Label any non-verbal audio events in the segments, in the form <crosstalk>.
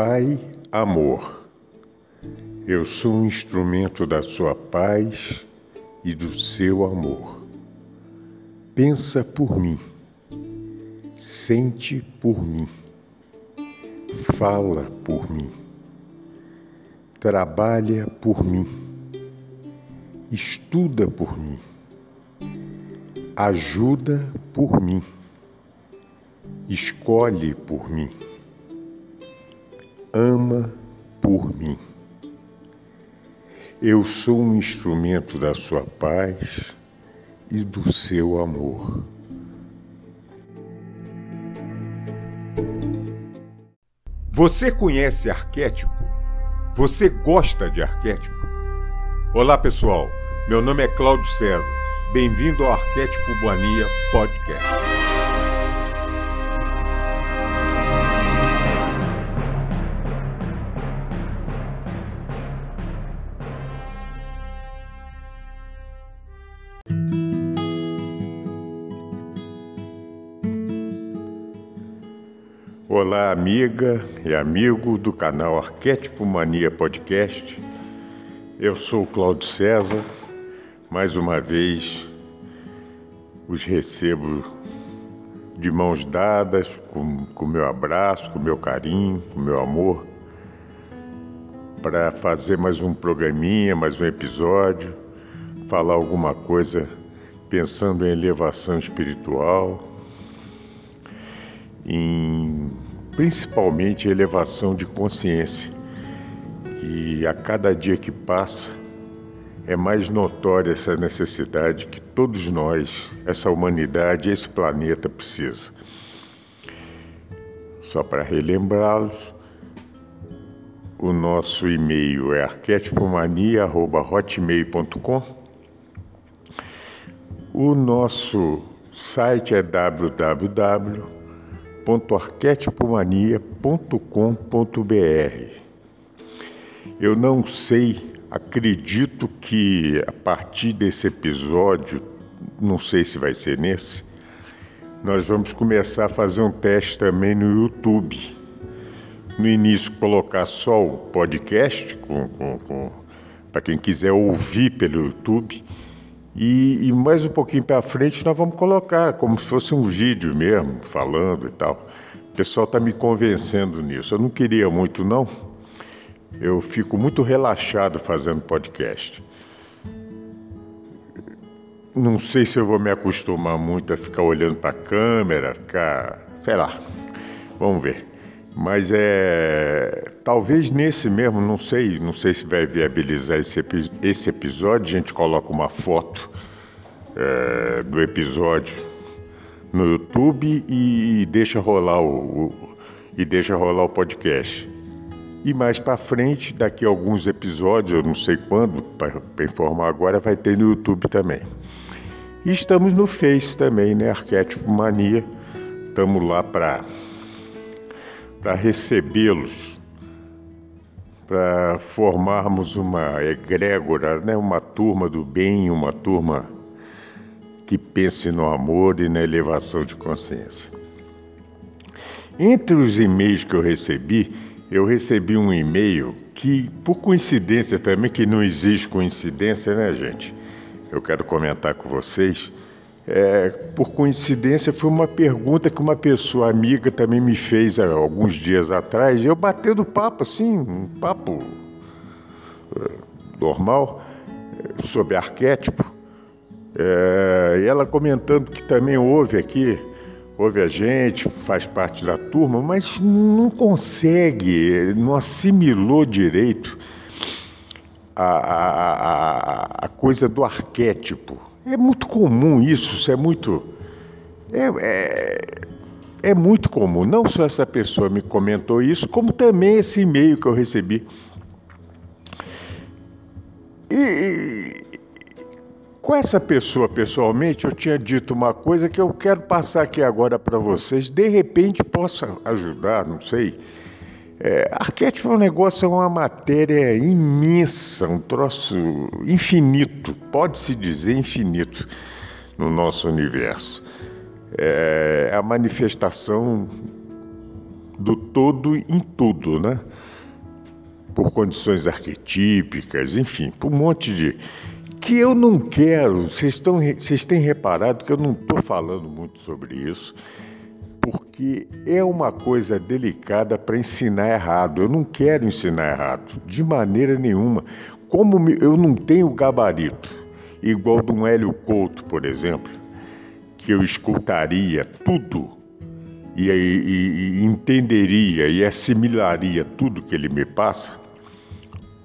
Pai, amor. Eu sou um instrumento da sua paz e do seu amor. Pensa por mim, sente por mim, fala por mim, trabalha por mim, estuda por mim, ajuda por mim, escolhe por mim ama por mim. Eu sou um instrumento da sua paz e do seu amor. Você conhece arquétipo? Você gosta de arquétipo? Olá, pessoal. Meu nome é Cláudio César. Bem-vindo ao Arquétipo Boania Podcast. Olá, amiga e amigo do canal Arquétipo Mania Podcast. Eu sou Cláudio César. Mais uma vez os recebo de mãos dadas, com, com meu abraço, com meu carinho, com meu amor, para fazer mais um programinha, mais um episódio, falar alguma coisa pensando em elevação espiritual, em principalmente elevação de consciência. E a cada dia que passa, é mais notória essa necessidade que todos nós, essa humanidade, esse planeta precisa. Só para relembrá-los, o nosso e-mail é arquetipomania.hotmail.com. O nosso site é www www.arquetipomania.com.br. Eu não sei, acredito que a partir desse episódio, não sei se vai ser nesse, nós vamos começar a fazer um teste também no YouTube. No início, colocar só o podcast, para quem quiser ouvir pelo YouTube. E, e mais um pouquinho para frente nós vamos colocar como se fosse um vídeo mesmo, falando e tal. O pessoal está me convencendo nisso. Eu não queria muito, não. Eu fico muito relaxado fazendo podcast. Não sei se eu vou me acostumar muito a ficar olhando para a câmera, ficar. sei lá. Vamos ver. Mas é. Talvez nesse mesmo, não sei, não sei se vai viabilizar esse, esse episódio, a gente coloca uma foto é, do episódio no YouTube e, e deixa rolar o, o, e deixa rolar o podcast. E mais para frente, daqui a alguns episódios, eu não sei quando, para informar agora, vai ter no YouTube também. E estamos no Face também, né? Arquétipo Mania. Estamos lá para para recebê-los, para formarmos uma egrégora, né? uma turma do bem, uma turma que pense no amor e na elevação de consciência. Entre os e-mails que eu recebi, eu recebi um e-mail que, por coincidência também, que não existe coincidência, né, gente? Eu quero comentar com vocês é, por coincidência, foi uma pergunta que uma pessoa amiga também me fez há alguns dias atrás. Eu batendo papo, assim, um papo é, normal, é, sobre arquétipo. É, e ela comentando que também ouve aqui, ouve a gente, faz parte da turma, mas não consegue, não assimilou direito a, a, a, a coisa do arquétipo. É muito comum isso, isso é muito. É, é, é, muito comum. Não só essa pessoa me comentou isso, como também esse e-mail que eu recebi. E, com essa pessoa pessoalmente, eu tinha dito uma coisa que eu quero passar aqui agora para vocês. De repente possa ajudar, não sei. É, arquétipo é um negócio, é uma matéria imensa, um troço infinito, pode-se dizer infinito no nosso universo. É a manifestação do todo em tudo, né? Por condições arquetípicas, enfim, por um monte de. Que eu não quero, vocês, estão, vocês têm reparado que eu não estou falando muito sobre isso, porque é uma coisa delicada para ensinar errado. Eu não quero ensinar errado, de maneira nenhuma. Como eu não tenho gabarito, igual de um Hélio Couto, por exemplo, que eu escutaria tudo e, e, e entenderia e assimilaria tudo que ele me passa,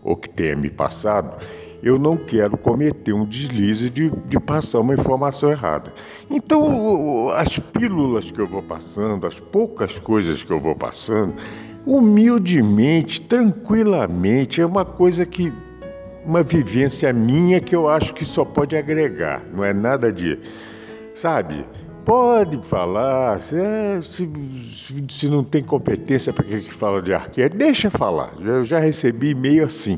ou que tenha me passado, eu não quero cometer um deslize de, de, passar uma informação errada. Então, as pílulas que eu vou passando, as poucas coisas que eu vou passando, humildemente, tranquilamente, é uma coisa que. uma vivência minha que eu acho que só pode agregar, não é nada de. sabe? Pode falar, se, se, se não tem competência para que, fala de arquétipo, deixa falar. Eu já recebi e-mail assim.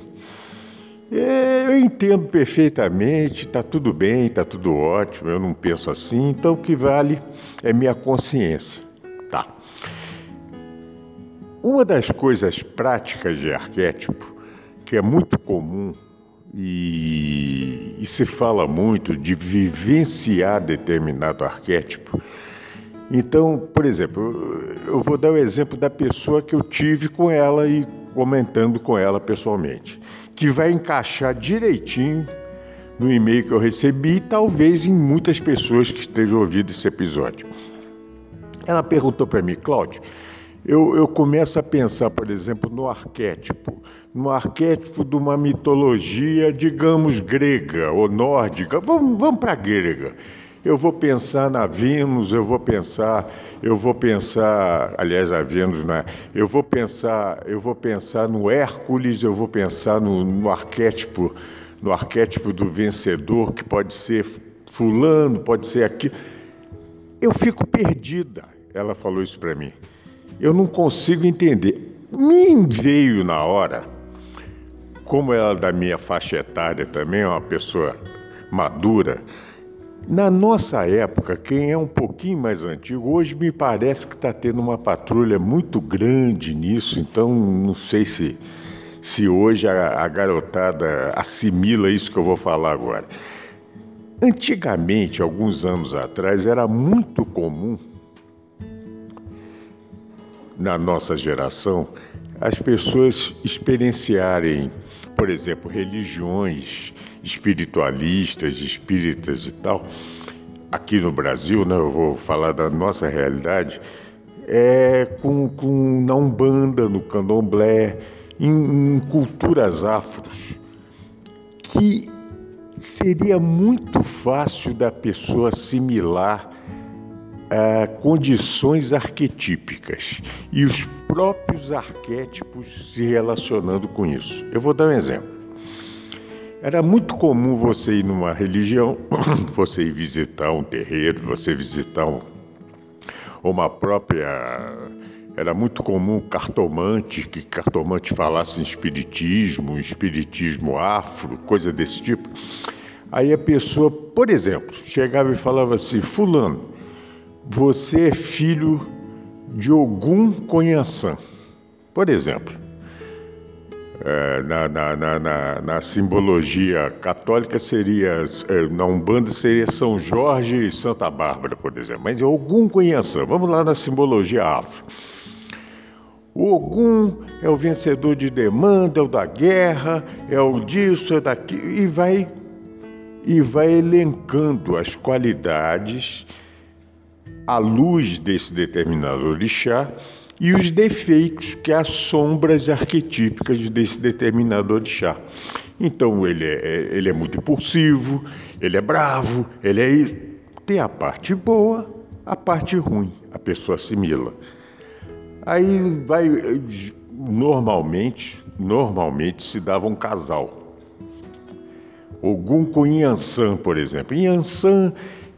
É, eu entendo perfeitamente, está tudo bem, está tudo ótimo, eu não penso assim, então o que vale é minha consciência. Tá. Uma das coisas práticas de arquétipo, que é muito comum e, e se fala muito de vivenciar determinado arquétipo. Então, por exemplo, eu vou dar o exemplo da pessoa que eu tive com ela e comentando com ela pessoalmente, que vai encaixar direitinho no e-mail que eu recebi e talvez em muitas pessoas que estejam ouvindo esse episódio. Ela perguntou para mim, Cláudio, eu, eu começo a pensar, por exemplo, no arquétipo, no arquétipo de uma mitologia, digamos, grega ou nórdica. Vamos, vamos para a grega. Eu vou pensar na Vênus, eu vou pensar, eu vou pensar, aliás, a Vênus, né? Eu vou pensar, eu vou pensar no Hércules, eu vou pensar no, no arquétipo, no arquétipo do vencedor, que pode ser fulano, pode ser aquilo. Eu fico perdida. Ela falou isso para mim eu não consigo entender. Me veio na hora, como ela é da minha faixa etária também, é uma pessoa madura. Na nossa época, quem é um pouquinho mais antigo, hoje me parece que está tendo uma patrulha muito grande nisso, então não sei se, se hoje a, a garotada assimila isso que eu vou falar agora. Antigamente, alguns anos atrás, era muito comum na nossa geração as pessoas experienciarem, por exemplo, religiões espiritualistas, espíritas e tal. Aqui no Brasil, né, eu vou falar da nossa realidade, é com, com na Umbanda, no Candomblé, em, em culturas afros, que seria muito fácil da pessoa assimilar condições arquetípicas e os próprios arquétipos se relacionando com isso. Eu vou dar um exemplo. Era muito comum você ir numa religião, <coughs> você ir visitar um terreiro, você visitar um, uma própria. Era muito comum cartomante, que cartomante falasse em espiritismo, espiritismo afro, coisa desse tipo. Aí a pessoa, por exemplo, chegava e falava assim: Fulano, você é filho de Ogum Conhaçã. Por exemplo, na, na, na, na, simbologia católica seria, é, na Umbanda seria São Jorge e Santa Bárbara, por exemplo. Mas é Ogum Conhaçã. Vamos lá na simbologia afro. O Ogum é o vencedor de demanda, é o da guerra, é o disso, é daquilo, e vai, e vai elencando as qualidades à luz desse determinado orixá e os defeitos que as sombras arquetípicas desse determinado orixá. Então ele é, é, ele é muito impulsivo, ele é bravo, ele é. Tem a parte boa, a parte ruim, a pessoa assimila. Aí vai normalmente, normalmente se dava um casal. Ogum com Yansan, por exemplo. Yansan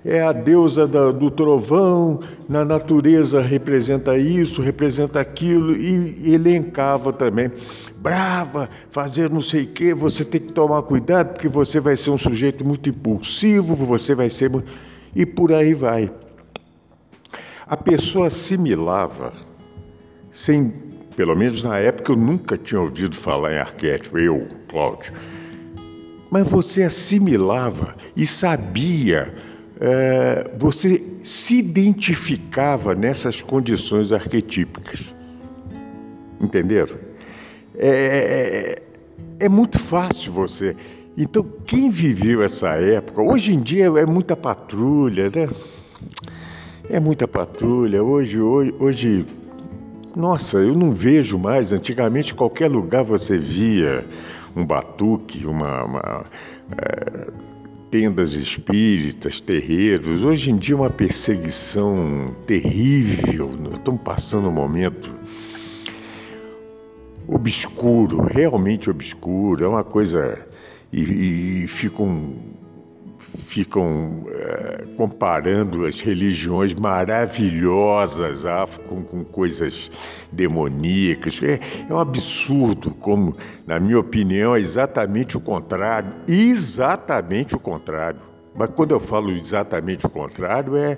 é a deusa da, do trovão, na natureza representa isso, representa aquilo, e, elencava também. Brava, fazer não sei o quê, você tem que tomar cuidado, porque você vai ser um sujeito muito impulsivo, você vai ser. E por aí vai. A pessoa assimilava sem, pelo menos na época, eu nunca tinha ouvido falar em arquétipo, eu, Cláudio. Mas você assimilava e sabia, você se identificava nessas condições arquetípicas. Entenderam? É, é, é muito fácil você. Então, quem viveu essa época, hoje em dia é muita patrulha, né? É muita patrulha. Hoje, hoje, hoje, nossa, eu não vejo mais. Antigamente, qualquer lugar você via um batuque, uma, uma é, tendas espíritas, terreiros. Hoje em dia, uma perseguição terrível. Estamos passando um momento obscuro, realmente obscuro. É uma coisa. E, e ficam ficam é, comparando as religiões maravilhosas afro com, com coisas demoníacas. É, é, um absurdo, como, na minha opinião, é exatamente o contrário. Exatamente o contrário. Mas quando eu falo exatamente o contrário, é,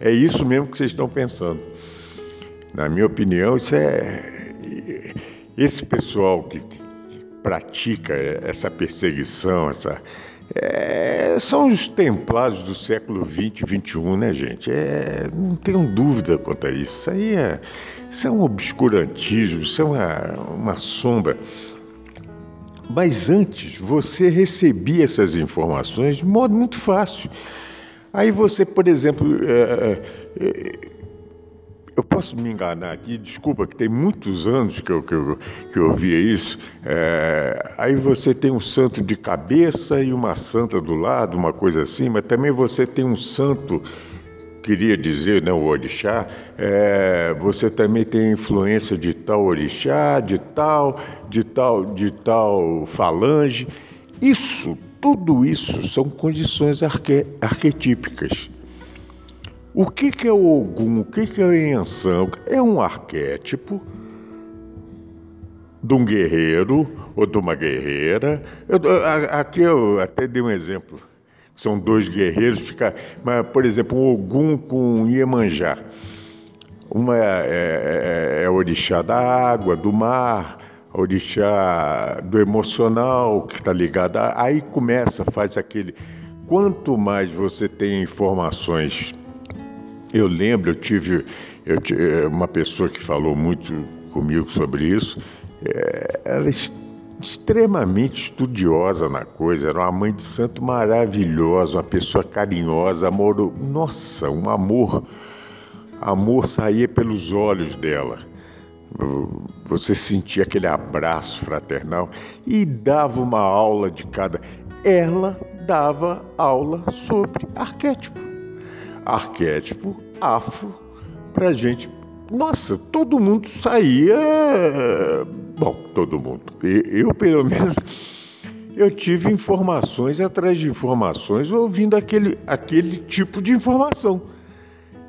é isso mesmo que vocês estão pensando. Na minha opinião, isso é. Esse pessoal que, que pratica essa perseguição, essa é, são os templários do século XX, XXI, né, gente? É, não tenho dúvida quanto a isso. Isso aí é, isso é um obscurantismo, isso é uma, uma sombra. Mas antes, você recebia essas informações de modo muito fácil. Aí você, por exemplo, é, é eu posso me enganar aqui, desculpa, que tem muitos anos que eu, que eu, que eu via isso. É, aí você tem um santo de cabeça e uma santa do lado, uma coisa assim, mas também você tem um santo, queria dizer, né, o orixá, é, você também tem influência de tal orixá, de tal, de tal, de tal falange. Isso, tudo isso são condições arque, arquetípicas. O que, que é o Ogum? O que, que é Yansan? É um arquétipo de um guerreiro ou de uma guerreira. Eu, aqui eu até dei um exemplo. São dois guerreiros, fica, mas, por exemplo, um Ogum com Iemanjá. Uma é, é, é, é orixá da água, do mar, orixá do emocional, que está ligado. Aí começa, faz aquele. Quanto mais você tem informações eu lembro, eu tive, eu tive eh, uma pessoa que falou muito comigo sobre isso. É, ela é extremamente estudiosa na coisa, era uma mãe de santo maravilhosa, uma pessoa carinhosa, amor, nossa, um amor, amor saía pelos olhos dela. Você sentia aquele abraço fraternal e dava uma aula de cada. Ela dava aula sobre arquétipo arquétipo afro para gente. Nossa, todo mundo saía. Bom, todo mundo. Eu, pelo <laughs> menos, eu tive informações atrás de informações ouvindo aquele, aquele tipo de informação.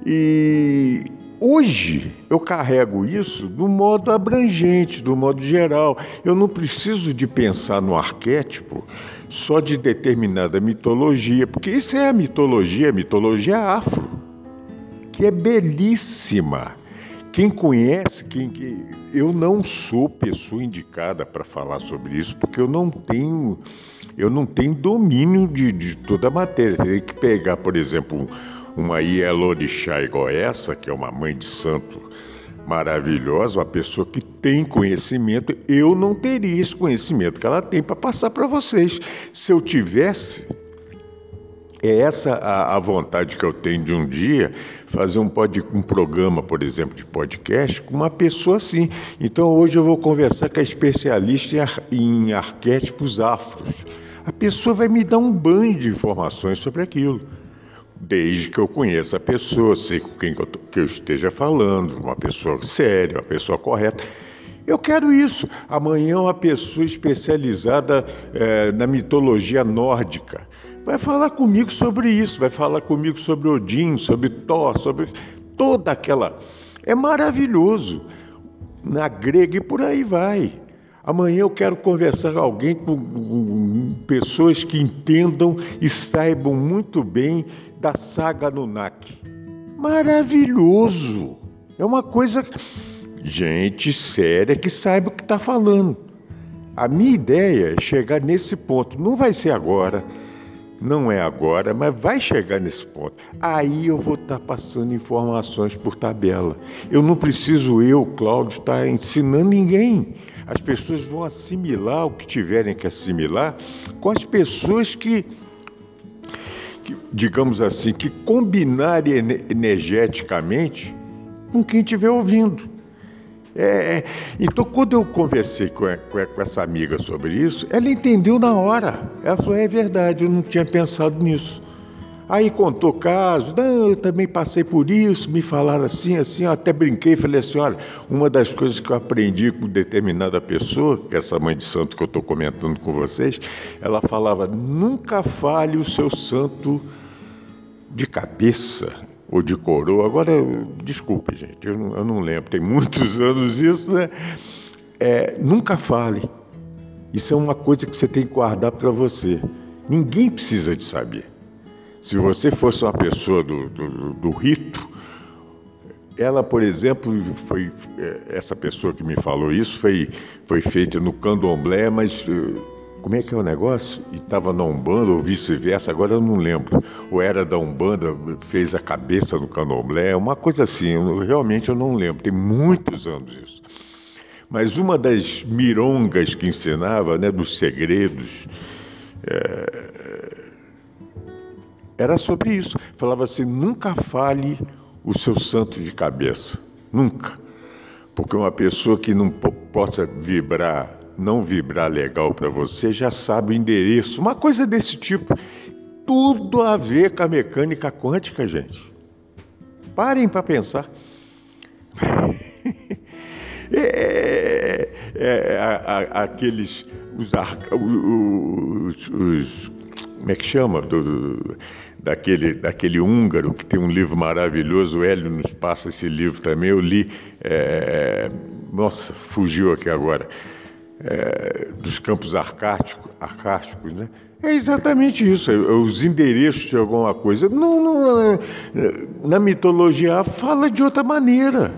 E hoje eu carrego isso do modo abrangente, do modo geral. Eu não preciso de pensar no arquétipo só de determinada mitologia, porque isso é a mitologia, a mitologia afro, que é belíssima. Quem conhece, quem que eu não sou pessoa indicada para falar sobre isso, porque eu não tenho eu não tenho domínio de, de toda a matéria. Tem que pegar, por exemplo, uma Ielorixá igual essa, que é uma mãe de santo maravilhosa, uma pessoa que tem conhecimento, eu não teria esse conhecimento que ela tem para passar para vocês. Se eu tivesse, é essa a, a, vontade que eu tenho de um dia fazer um, pod, um programa, por exemplo, de podcast com uma pessoa assim. Então hoje eu vou conversar com a especialista em, ar, em arquétipos afros. A pessoa vai me dar um banho de informações sobre aquilo desde que eu conheça a pessoa, sei com quem eu, que eu esteja falando, uma pessoa séria, uma pessoa correta. Eu quero isso. Amanhã, uma pessoa especializada é, na mitologia nórdica vai falar comigo sobre isso, vai falar comigo sobre Odin, sobre Thor, sobre toda aquela. É maravilhoso. Na grega e por aí vai. Amanhã eu quero conversar com alguém com, com pessoas que entendam e saibam muito bem da saga Nunak. Maravilhoso! É uma coisa gente séria que saiba o que está falando. A minha ideia é chegar nesse ponto. Não vai ser agora, não é agora, mas vai chegar nesse ponto. Aí eu vou estar tá passando informações por tabela. Eu não preciso, eu, Cláudio, estar tá ensinando ninguém. As pessoas vão assimilar o que tiverem que assimilar com as pessoas que, que digamos assim, que combinarem energeticamente com quem estiver ouvindo. É, é, então, quando eu conversei com, com, com, essa amiga sobre isso, ela entendeu na hora. Ela falou: é verdade, eu não tinha pensado nisso. Aí contou casos, não, eu também passei por isso, me falaram assim, assim, eu até brinquei, falei assim, olha, uma das coisas que eu aprendi com determinada pessoa, que é essa mãe de santo que eu estou comentando com vocês, ela falava, nunca fale o seu santo de cabeça ou de coroa. Agora, desculpe, gente, eu não, eu não lembro, tem muitos <laughs> anos isso, né? É, nunca fale. Isso é uma coisa que você tem que guardar para você. Ninguém precisa de saber. Se você fosse uma pessoa do, do, do rito, ela, por exemplo, foi é, essa pessoa que me falou isso foi, foi feita no candomblé, mas como é que é o negócio? E estava na Umbanda ou vice-versa, agora eu não lembro. Ou era da Umbanda, fez a cabeça no candomblé, uma coisa assim, eu, realmente eu não lembro, tem muitos anos isso. Mas uma das mirongas que ensinava, né, dos segredos, é, era sobre isso. Falava assim: nunca fale o seu santo de cabeça, nunca. Porque uma pessoa que não possa vibrar não vibrar legal para você, já sabe o endereço. Uma coisa desse tipo. Tudo a ver com a mecânica quântica, gente. Parem para pensar. <laughs> é, é, a, a, aqueles. Os, os, os, como é que chama? Do, do, daquele, daquele húngaro que tem um livro maravilhoso, o Hélio nos passa esse livro também, eu li. É, nossa, fugiu aqui agora é, dos campos arcáticos, arcásticos, né? É exatamente isso, é, os endereços de alguma coisa. Não, não, é, na mitologia fala de outra maneira.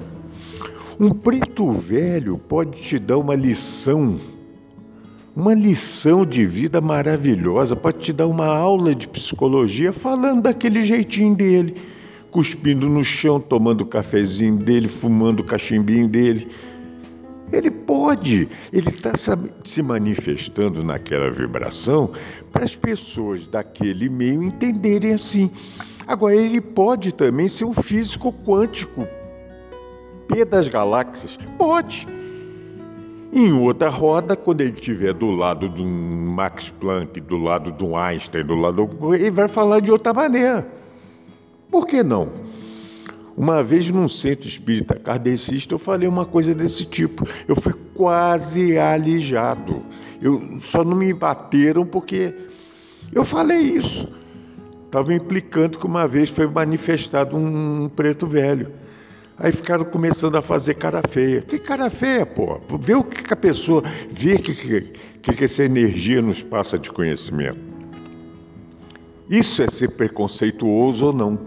Um preto velho pode te dar uma lição, uma lição de vida maravilhosa, pode te dar uma aula de psicologia falando daquele jeitinho dele, cuspindo no chão, tomando o cafezinho dele, fumando o cachimbinho dele. Ele pode, ele está se manifestando naquela vibração para as pessoas daquele meio entenderem assim. Agora, ele pode também ser um físico quântico, P das galáxias. Pode. Em outra roda, quando ele estiver do lado de um Max Planck, do lado de um Einstein, do lado do... ele vai falar de outra maneira. Por que não? Uma vez num centro espírita kardecista eu falei uma coisa desse tipo. Eu fui quase alijado. Eu só não me bateram porque eu falei isso. Estava implicando que uma vez foi manifestado um preto velho. Aí ficaram começando a fazer cara feia. Que cara feia, pô? Vê o que a pessoa vê que, que, que essa energia nos passa de conhecimento. Isso é ser preconceituoso ou não.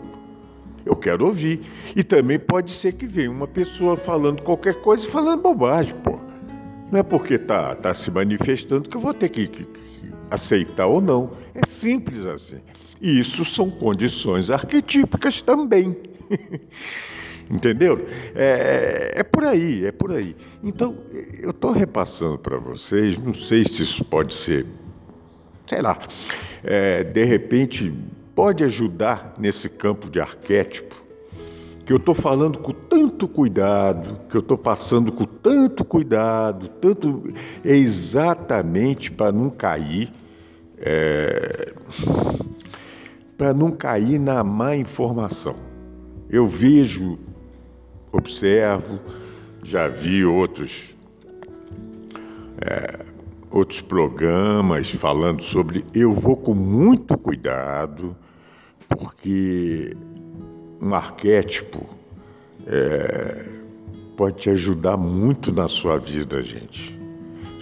Eu quero ouvir. E também pode ser que venha uma pessoa falando qualquer coisa e falando bobagem, pô. Não é porque tá, tá se manifestando que eu vou ter que, que, que aceitar ou não. É simples assim. E isso são condições arquetípicas também. <laughs> Entendeu? É, é, por aí, é por aí. Então, eu estou repassando para vocês, não sei se isso pode ser, sei lá, é, de repente pode ajudar nesse campo de arquétipo, que eu estou falando com tanto cuidado, que eu estou passando com tanto cuidado, tanto é exatamente para não cair, é, para não cair na má informação. Eu vejo, observo, já vi outros é, outros programas falando sobre. Eu vou com muito cuidado porque um arquétipo é, pode te ajudar muito na sua vida, gente.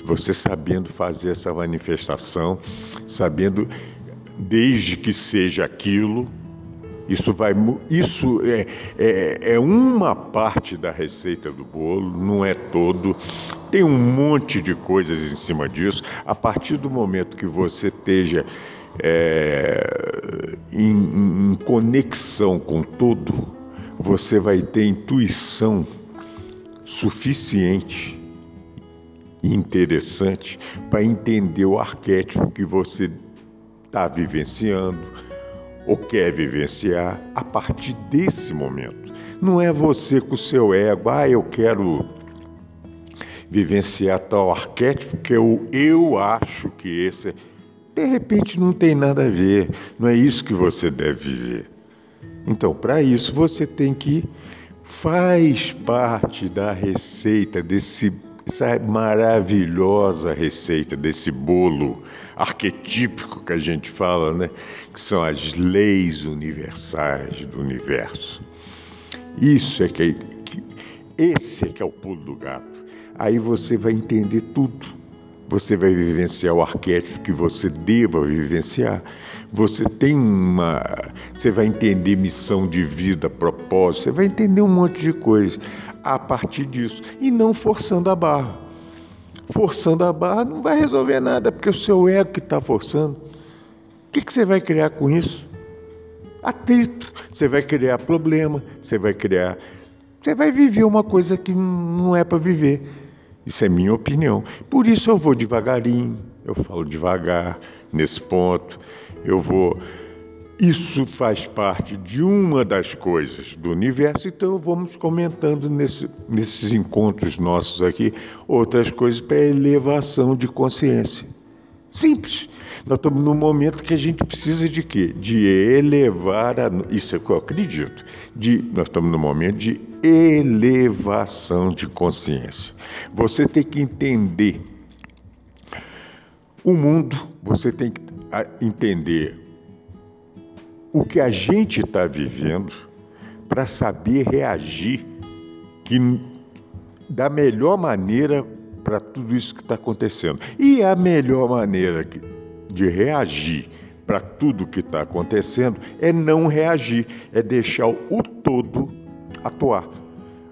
Você sabendo fazer essa manifestação, sabendo, desde que seja aquilo, Isso, vai, isso é, é, é, uma parte da receita do bolo, não é todo. Tem um monte de coisas em cima disso. A partir do momento que você esteja é, em, em conexão com tudo, você vai ter intuição suficiente e interessante para entender o arquétipo que você está vivenciando ou quer vivenciar a partir desse momento. Não é você com o seu ego, ah, eu quero vivenciar tal arquétipo que eu, eu acho que esse. É. De repente não tem nada a ver, não é isso que você deve viver. Então, para isso, você tem que faz parte da receita desse essa maravilhosa receita desse bolo arquetípico que a gente fala, né? Que são as leis universais do universo. Isso é que, é, que esse é que é o pulo do gato. Aí você vai entender tudo. Você vai vivenciar o arquétipo que você deva vivenciar. Você tem uma. Você vai entender missão de vida, propósito, você vai entender um monte de coisa a partir disso. E não forçando a barra. Forçando a barra não vai resolver nada, porque o seu ego que está forçando. O que, que você vai criar com isso? Atrito. Você vai criar problema, você vai criar. Você vai viver uma coisa que não é para viver. Isso é minha opinião. Por isso eu vou devagarinho, eu falo devagar nesse ponto, eu vou. Isso faz parte de uma das coisas do universo, então vamos comentando nesse, nesses encontros nossos aqui outras coisas para elevação de consciência. Simples. Nós estamos num momento que a gente precisa de quê? De elevar a. Isso é o que eu acredito. De, nós estamos num momento de elevação de consciência. Você tem que entender o mundo, você tem que entender o que a gente está vivendo para saber reagir que, da melhor maneira para tudo isso que está acontecendo. E a melhor maneira de reagir para tudo que está acontecendo é não reagir, é deixar o todo atuar.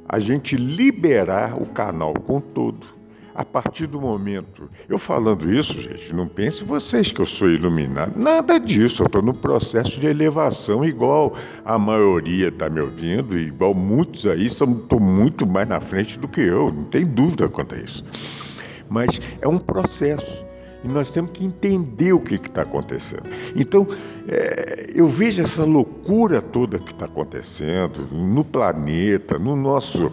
A gente liberar o canal com todo. A partir do momento. Eu falando isso, gente, não pense vocês que eu sou iluminado. Nada disso. Eu estou no processo de elevação, igual a maioria está me ouvindo, igual muitos aí estão muito mais na frente do que eu. Não tem dúvida quanto a isso. Mas é um processo. E nós temos que entender o que está acontecendo. Então, é, eu vejo essa loucura toda que está acontecendo no planeta, no nosso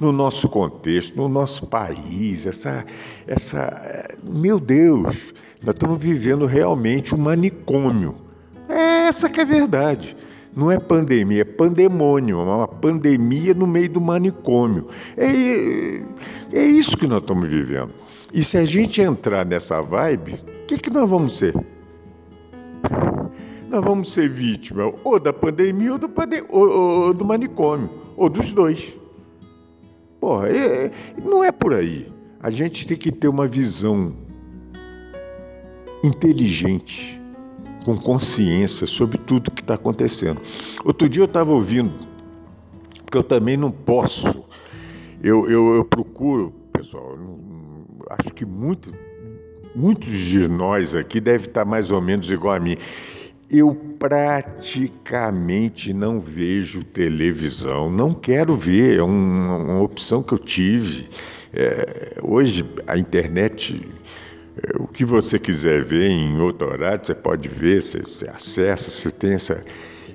no nosso contexto, no nosso país, essa, essa, meu Deus, nós estamos vivendo realmente um manicômio. É essa que é a verdade. Não é pandemia, é pandemônio, é uma pandemia no meio do manicômio. É, é isso que nós estamos vivendo. E se a gente entrar nessa vibe, o que, que nós vamos ser? Nós vamos ser vítima ou da pandemia ou do, pande ou, ou do manicômio, ou dos dois. Porra, é, não é por aí. A gente tem que ter uma visão inteligente, com consciência sobre tudo que está acontecendo. Outro dia eu estava ouvindo, porque eu também não posso, eu, eu, eu procuro, pessoal, acho que muito, muitos de nós aqui devem estar mais ou menos igual a mim. Eu praticamente não vejo televisão, não quero ver, é uma, uma opção que eu tive. É, hoje a internet, é, o que você quiser ver em outro horário, você pode ver, você, você acessa, você tem essa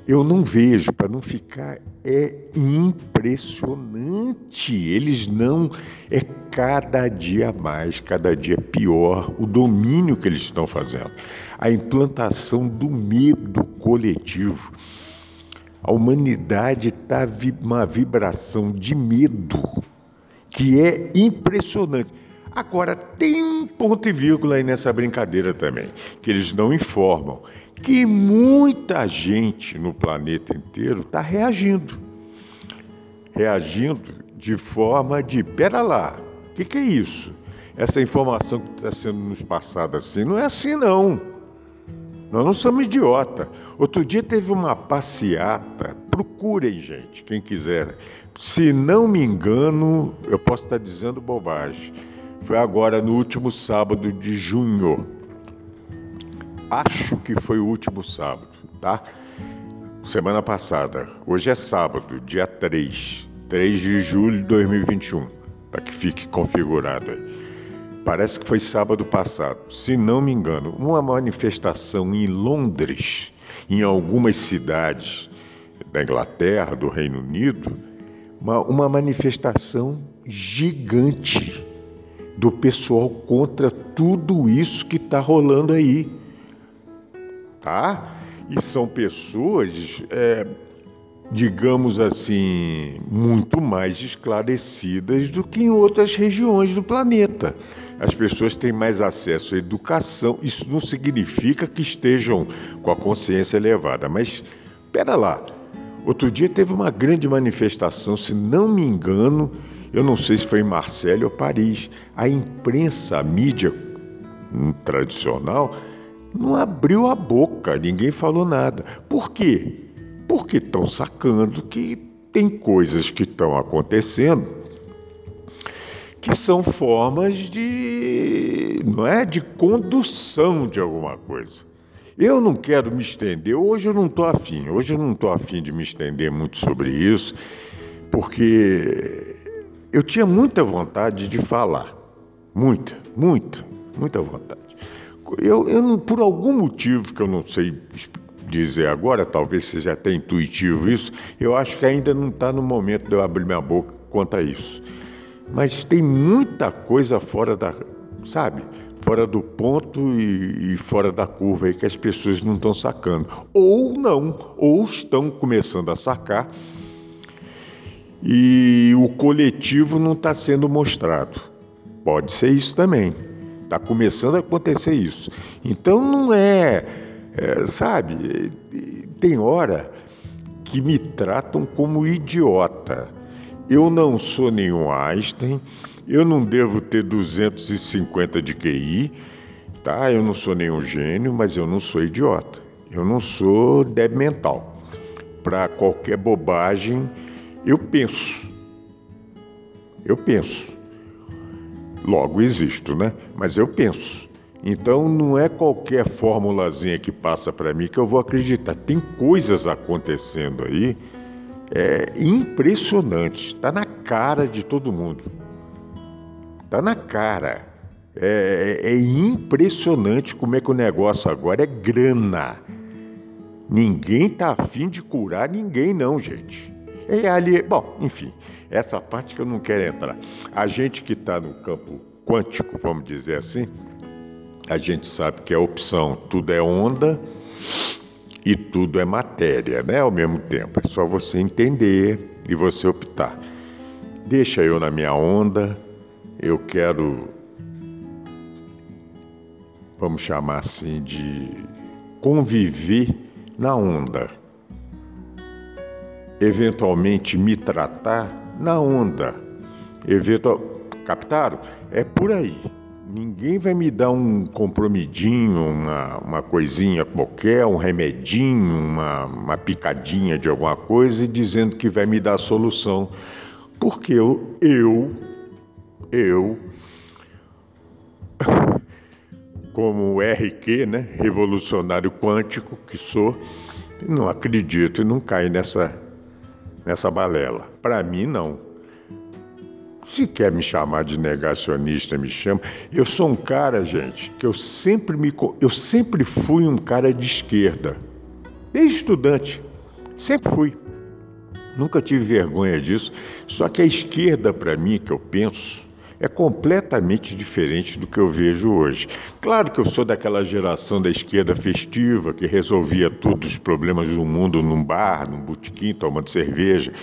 eu não vejo, para não ficar. É impressionante. Eles não. É cada dia mais, cada dia pior o domínio que eles estão fazendo. A implantação do medo coletivo. A humanidade está uma vibração de medo que é impressionante. Agora, tem um ponto e vírgula aí nessa brincadeira também, que eles não informam que muita gente no planeta inteiro está reagindo. Reagindo de forma de: pera lá, o que, que é isso? Essa informação que está sendo nos passada assim não é assim, não. Nós não somos idiota. Outro dia teve uma passeata. Procurem, gente, quem quiser. Se não me engano, eu posso estar dizendo bobagem. Foi agora no último sábado de junho. Acho que foi o último sábado, tá? Semana passada. Hoje é sábado, dia 3. 3 de julho de 2021. Para que fique configurado aí. Parece que foi sábado passado, se não me engano, uma manifestação em Londres, em algumas cidades da Inglaterra, do Reino Unido, uma, uma manifestação gigante do pessoal contra tudo isso que está rolando aí. Tá? E são pessoas, é, digamos assim, muito mais esclarecidas do que em outras regiões do planeta as pessoas têm mais acesso à educação. Isso não significa que estejam com a consciência elevada, mas espera lá. Outro dia teve uma grande manifestação, se não me engano, eu não sei se foi em Marselha ou Paris. A imprensa, a mídia tradicional, não abriu a boca, ninguém falou nada. Por quê? Porque estão sacando que tem coisas que estão acontecendo que são formas de, não é, de condução de alguma coisa. Eu não quero me estender, hoje eu não estou afim, hoje eu não estou afim de me estender muito sobre isso, porque eu tinha muita vontade de falar, muita, muita, muita vontade. Eu, eu por algum motivo que eu não sei dizer agora, talvez seja até intuitivo isso, eu acho que ainda não está no momento de eu abrir minha boca quanto a isso. Mas tem muita coisa fora da, sabe? Fora do ponto e, e fora da curva aí que as pessoas não estão sacando. Ou não, ou estão começando a sacar e o coletivo não está sendo mostrado. Pode ser isso também. Está começando a acontecer isso. Então não é, é, sabe, tem hora que me tratam como idiota. Eu não sou nenhum Einstein, eu não devo ter 250 de QI, tá? Eu não sou nenhum gênio, mas eu não sou idiota. Eu não sou débil mental. Para qualquer bobagem, eu penso. Eu penso. Logo existo, né? Mas eu penso. Então não é qualquer formulazinha que passa para mim que eu vou acreditar. Tem coisas acontecendo aí é impressionante. Está na cara de todo mundo. Está na cara. É, é, é, impressionante como é que o negócio agora é grana. Ninguém está afim de curar ninguém, não, gente. É ali, bom, enfim, essa parte que eu não quero entrar. A gente que está no campo quântico, vamos dizer assim, a gente sabe que a opção tudo é onda e tudo é matéria, né? Ao mesmo tempo. É só você entender e você optar. Deixa eu na minha onda, eu quero, vamos chamar assim, de conviver na onda. Eventualmente me tratar na onda. Eventual... Captaram? É por aí. Ninguém vai me dar um compromidinho, uma, uma coisinha qualquer, um remedinho, uma, uma picadinha de alguma coisa e dizendo que vai me dar solução. Porque eu, eu, eu, como RQ, né, revolucionário quântico que sou, não acredito e não caio nessa, nessa balela. Para mim, não. Se quer me chamar de negacionista, me chama. Eu sou um cara, gente, que eu sempre me eu sempre fui um cara de esquerda. Desde estudante, sempre fui. Nunca tive vergonha disso. Só que a esquerda para mim, que eu penso, é completamente diferente do que eu vejo hoje. Claro que eu sou daquela geração da esquerda festiva que resolvia todos os problemas do mundo num bar, num botequim, tomando cerveja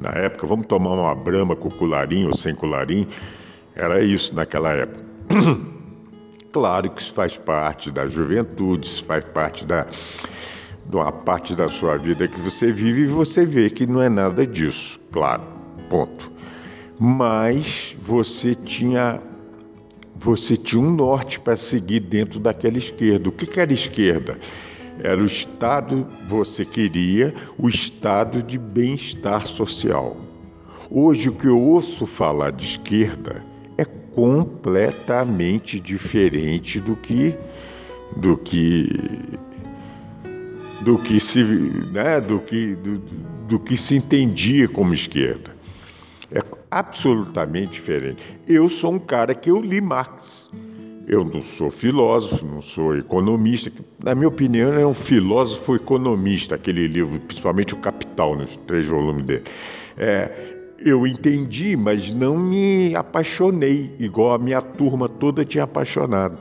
na época, vamos tomar uma brama com colarinho ou sem colarinho. Era isso naquela época. <coughs> claro que isso faz parte da juventude, isso faz parte da de uma parte da sua vida que você vive e você vê que não é nada disso, claro, ponto. Mas você tinha você tinha um norte para seguir dentro daquela esquerda. O que, que era esquerda? Era o estado, você queria o estado de bem-estar social. Hoje, o que eu ouço falar de esquerda é completamente diferente do que do que do que se né, do que do, do que se entendia como esquerda absolutamente diferente eu sou um cara que eu li Marx eu não sou filósofo, não sou economista. Na minha opinião, é um filósofo economista, aquele livro, principalmente o Capital, nos três volumes dele. É, eu entendi, mas não me apaixonei, igual a minha turma toda tinha apaixonado.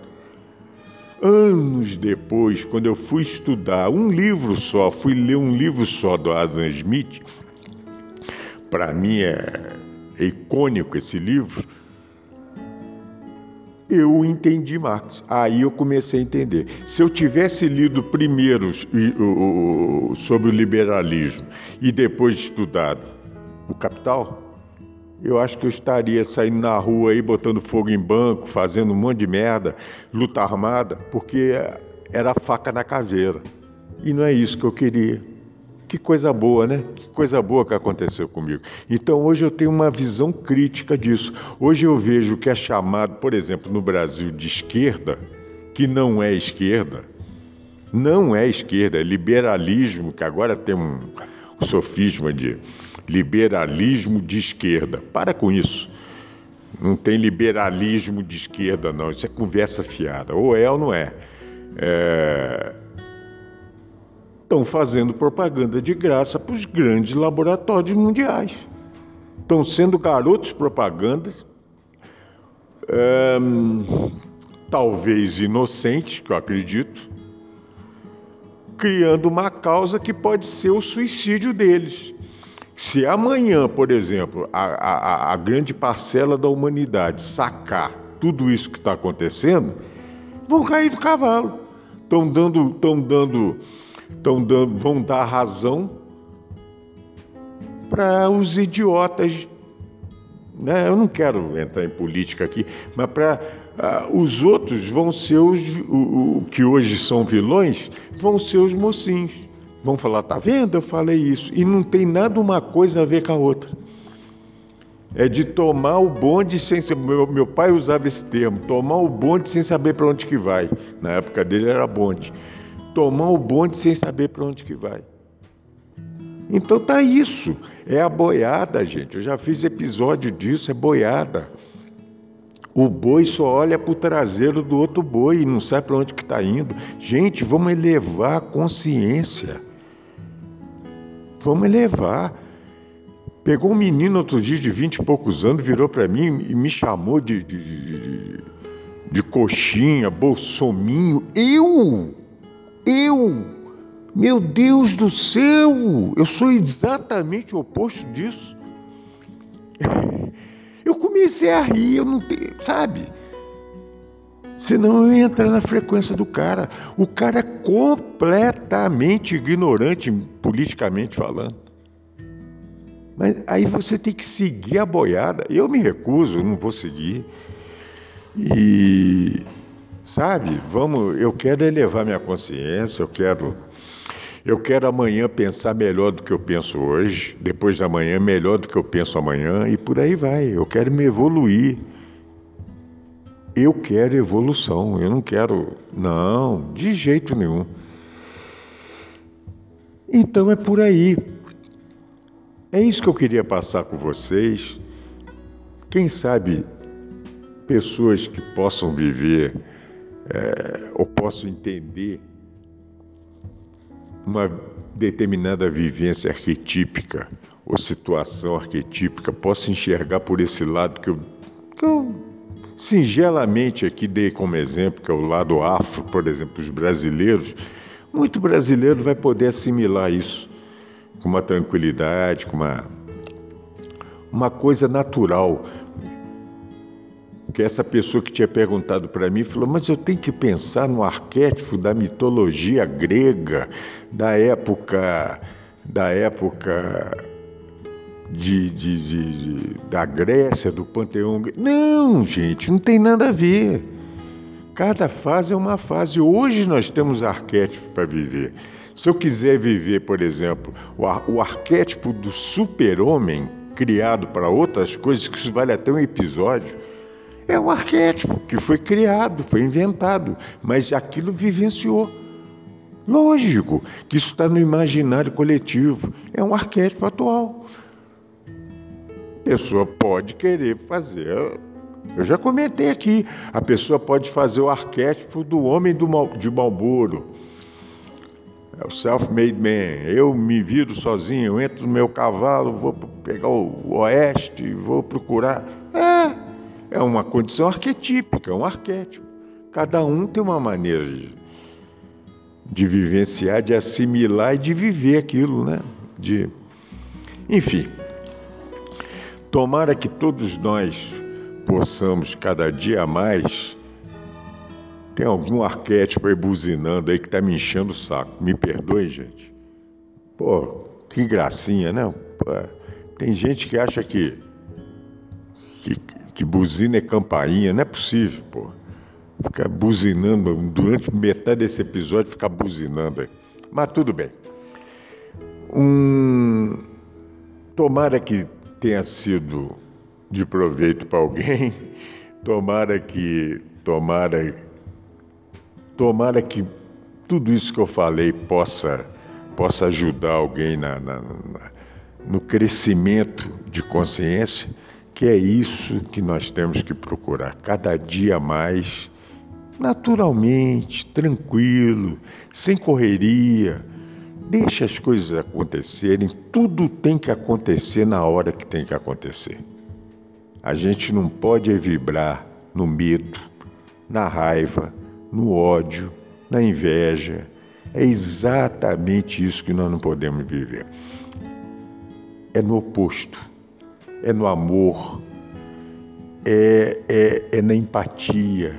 Anos depois, quando eu fui estudar um livro só, fui ler um livro só do Adam Smith, para mim é, é icônico esse livro eu entendi Marx. Aí eu comecei a entender. Se eu tivesse lido primeiro sobre o liberalismo e depois estudado o Capital, eu acho que eu estaria saindo na rua aí botando fogo em banco, fazendo um monte de merda, luta armada, porque era faca na caveira. E não é isso que eu queria. Que coisa boa, né? Que coisa boa que aconteceu comigo. Então hoje eu tenho uma visão crítica disso. Hoje eu vejo que é chamado, por exemplo, no Brasil de esquerda, que não é esquerda, não é esquerda, é liberalismo, que agora tem um, sofisma de liberalismo de esquerda. Para com isso. Não tem liberalismo de esquerda, não. Isso é conversa fiada. Ou é ou não é. é estão fazendo propaganda de graça para os grandes laboratórios mundiais. Estão sendo garotos propagandas, talvez inocentes, que eu acredito, criando uma causa que pode ser o suicídio deles. Se amanhã, por exemplo, a, a, a grande parcela da humanidade sacar tudo isso que está acontecendo, vão cair do cavalo. Estão dando, estão dando tão dando, vão dar razão para os idiotas. Né? Eu não quero entrar em política aqui, mas para uh, ah, os outros vão ser os o, o, que hoje são vilões, vão ser os mocinhos. Vão falar, tá vendo? Eu falei isso. E não tem nada uma coisa a ver com a outra. É de tomar o bonde sem meu, meu pai usava esse termo, tomar o bonde sem saber para onde que vai. Na época dele era bonde tomar o bonde sem saber para onde que vai. Então tá isso, é a boiada, gente. Eu já fiz episódio disso, é boiada. O boi só olha para o traseiro do outro boi e não sabe para onde que está indo. Gente, vamos elevar a consciência. Vamos elevar. Pegou um menino outro dia de vinte e poucos anos, virou para mim e me chamou de, de, de, de coxinha, bolsominho. Eu? Eu, meu Deus do céu, eu sou exatamente o oposto disso. <laughs> Eu comecei a rir, eu não tenho, sabe? Senão eu ia entrar na frequência do cara. O cara é completamente ignorante, politicamente falando. Mas aí você tem que seguir a boiada. Eu me recuso, eu não vou seguir. E Sabe? Vamos, eu quero elevar minha consciência, eu quero eu quero amanhã pensar melhor do que eu penso hoje, depois da manhã melhor do que eu penso amanhã e por aí vai. Eu quero me evoluir. Eu quero evolução, eu não quero não, de jeito nenhum. Então é por aí. É isso que eu queria passar com vocês. Quem sabe pessoas que possam viver é, ou posso entender uma determinada vivência arquetípica ou situação arquetípica, posso enxergar por esse lado que eu, que eu singelamente aqui dei como exemplo, que é o lado afro, por exemplo, os brasileiros. Muito brasileiro vai poder assimilar isso com uma tranquilidade, com uma, uma coisa natural que essa pessoa que tinha perguntado para mim falou: Mas eu tenho que pensar no arquétipo da mitologia grega, da época, da época de, de, de, da Grécia, do Panteão. Não, gente, não tem nada a ver. Cada fase é uma fase. Hoje nós temos arquétipos para viver. Se eu quiser viver, por exemplo, o, o arquétipo do super-homem criado para outras coisas, que isso vale até um episódio, é um arquétipo que foi criado, foi inventado, mas aquilo vivenciou. Lógico que isso está no imaginário coletivo, é um arquétipo atual. A pessoa pode querer fazer. Eu já comentei aqui, a pessoa pode fazer o arquétipo do homem do Mal, de Malboro. É o self-made man. Eu me viro sozinho, eu entro no meu cavalo, vou pegar o oeste, vou procurar. É, uma condição arquetípica, é um arquétipo. Cada um tem uma maneira de, de vivenciar, de assimilar e de viver aquilo, né? De, enfim, tomara que todos nós possamos cada dia mais. Tem algum arquétipo aí buzinando aí que tá me enchendo o saco. Me perdoe, gente. Pô, que gracinha, né? Pô, tem gente que acha que, que, que buzina é campainha. Não é possível, pô ficar buzinando durante metade desse episódio, ficar buzinando. Mas tudo bem. Um... Tomara que tenha sido de proveito para alguém. <laughs> Tomara que, tomara, tomara que tudo isso que eu falei possa, possa ajudar alguém na, na, na, no crescimento de consciência, que é isso que nós temos que procurar cada dia mais naturalmente, tranquilo, sem correria. Deixa as coisas acontecerem, tudo tem que acontecer na hora que tem que acontecer. A gente não pode vibrar no medo, na raiva, no ódio, na inveja. É exatamente isso que nós não podemos viver. É no oposto, é no amor, é, é, é na empatia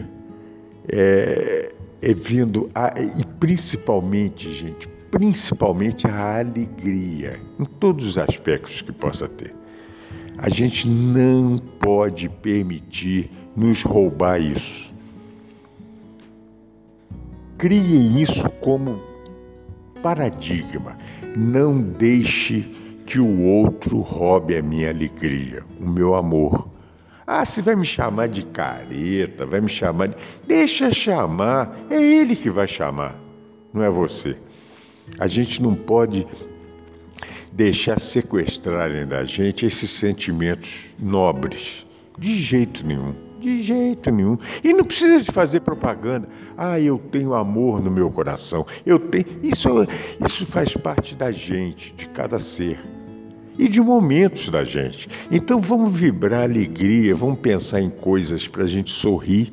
é, é vindo, a, e principalmente, gente, principalmente a alegria, em todos os aspectos que possa ter. A gente não pode permitir nos roubar isso. Criem isso como paradigma. Não deixe que o outro roube a minha alegria, o meu amor, ah, você vai me chamar de careta, vai me chamar de. Deixa chamar, é ele que vai chamar, não é você. A gente não pode deixar sequestrarem da gente esses sentimentos nobres, de jeito nenhum. De jeito nenhum. E não precisa de fazer propaganda. Ah, eu tenho amor no meu coração. Eu tenho. Isso, isso faz parte da gente, de cada ser e de momentos da gente. Então vamos vibrar alegria, vamos pensar em coisas para a gente sorrir.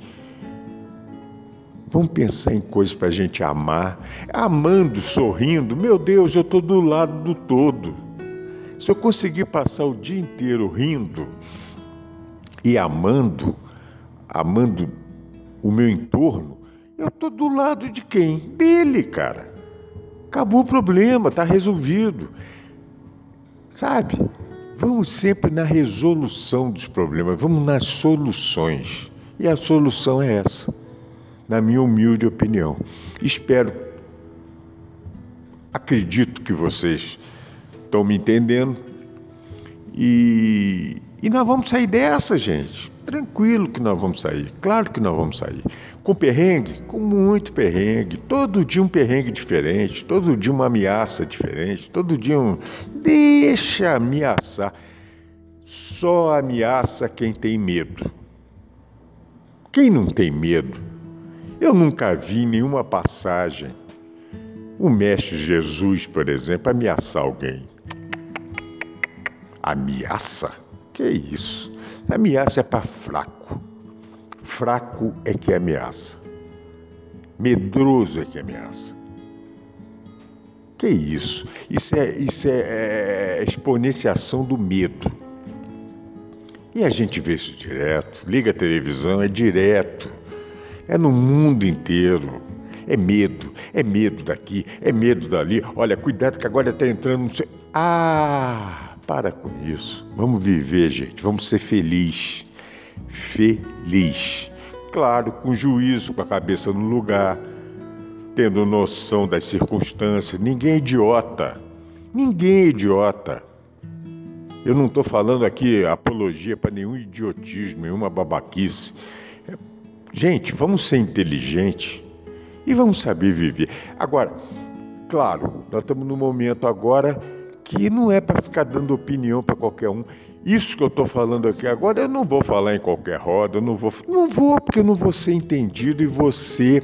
Vamos pensar em coisas para a gente amar. Amando, sorrindo, meu Deus, eu estou do lado do todo. Se eu conseguir passar o dia inteiro rindo e amando, amando o meu entorno, eu estou do lado de quem? Dele, cara. Acabou o problema, está resolvido. Sabe? Vamos sempre na resolução dos problemas, vamos nas soluções. E a solução é essa, na minha humilde opinião. Espero, acredito que vocês estão me entendendo. E, e nós vamos sair dessa, gente. Tranquilo que nós vamos sair, claro que nós vamos sair. Com perrengue? Com muito perrengue. Todo dia um perrengue diferente, todo dia uma ameaça diferente, todo dia um. Deixa ameaçar. Só ameaça quem tem medo. Quem não tem medo? Eu nunca vi nenhuma passagem. O Mestre Jesus, por exemplo, ameaçar alguém. Ameaça? Que isso? Ameaça é para fraco. Fraco é que ameaça. Medroso é que ameaça. Que isso? Isso é, isso é, é exponenciação do medo. E a gente vê isso direto. Liga a televisão, é direto. É no mundo inteiro. É medo. é medo daqui, é medo dali. Olha, cuidado que agora está entrando. Não sei... Ah, para com isso. Vamos viver, gente. Vamos ser felizes. Feliz. Claro, com juízo, com a cabeça no lugar, tendo noção das circunstâncias. Ninguém é idiota. Ninguém é idiota. Eu não estou falando aqui apologia para nenhum idiotismo, nenhuma babaquice. Gente, vamos ser inteligentes e vamos saber viver. Agora, claro, nós estamos num momento agora que não é para ficar dando opinião para qualquer um. Isso que eu estou falando aqui agora, eu não vou falar em qualquer roda, eu não vou, não vou porque eu não vou ser entendido e você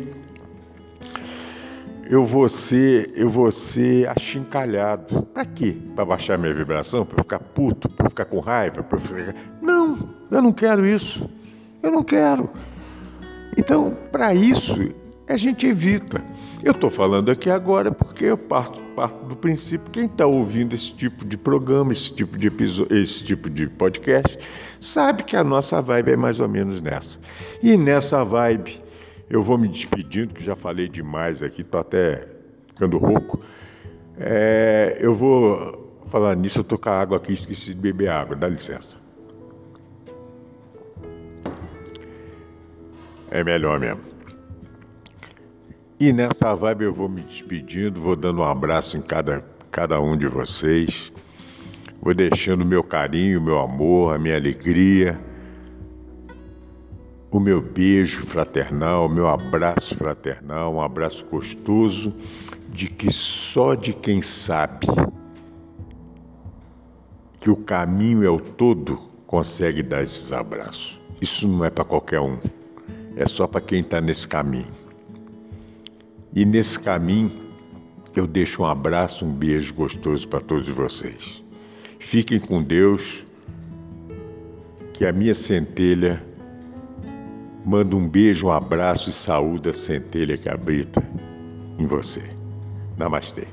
eu vou ser, eu vou ser achincalhado. Para quê? Para baixar minha vibração? Para ficar puto? Para ficar com raiva? Ficar... Não, eu não quero isso. Eu não quero. Então, para isso, a gente evita. Eu estou falando aqui agora porque eu parto, parto do princípio quem está ouvindo esse tipo de programa, esse tipo de episódio, esse tipo de podcast, sabe que a nossa vibe é mais ou menos nessa. E nessa vibe eu vou me despedindo, que já falei demais aqui, estou até ficando rouco. É, eu vou falar nisso, eu estou com a água aqui, esqueci de beber água, dá licença. É melhor mesmo. E nessa vibe eu vou me despedindo, vou dando um abraço em cada, cada um de vocês, vou deixando meu carinho, meu amor, a minha alegria o meu beijo fraternal, o meu abraço fraternal, um abraço gostoso de que só de quem sabe que o caminho é o todo consegue dar esses abraços. Isso não é para qualquer um, é só para quem está nesse caminho. E nesse caminho eu deixo um abraço, um beijo gostoso para todos vocês. Fiquem com Deus, que a minha centelha Manda um beijo, um abraço e saúde a centelha habita em você. Namastê.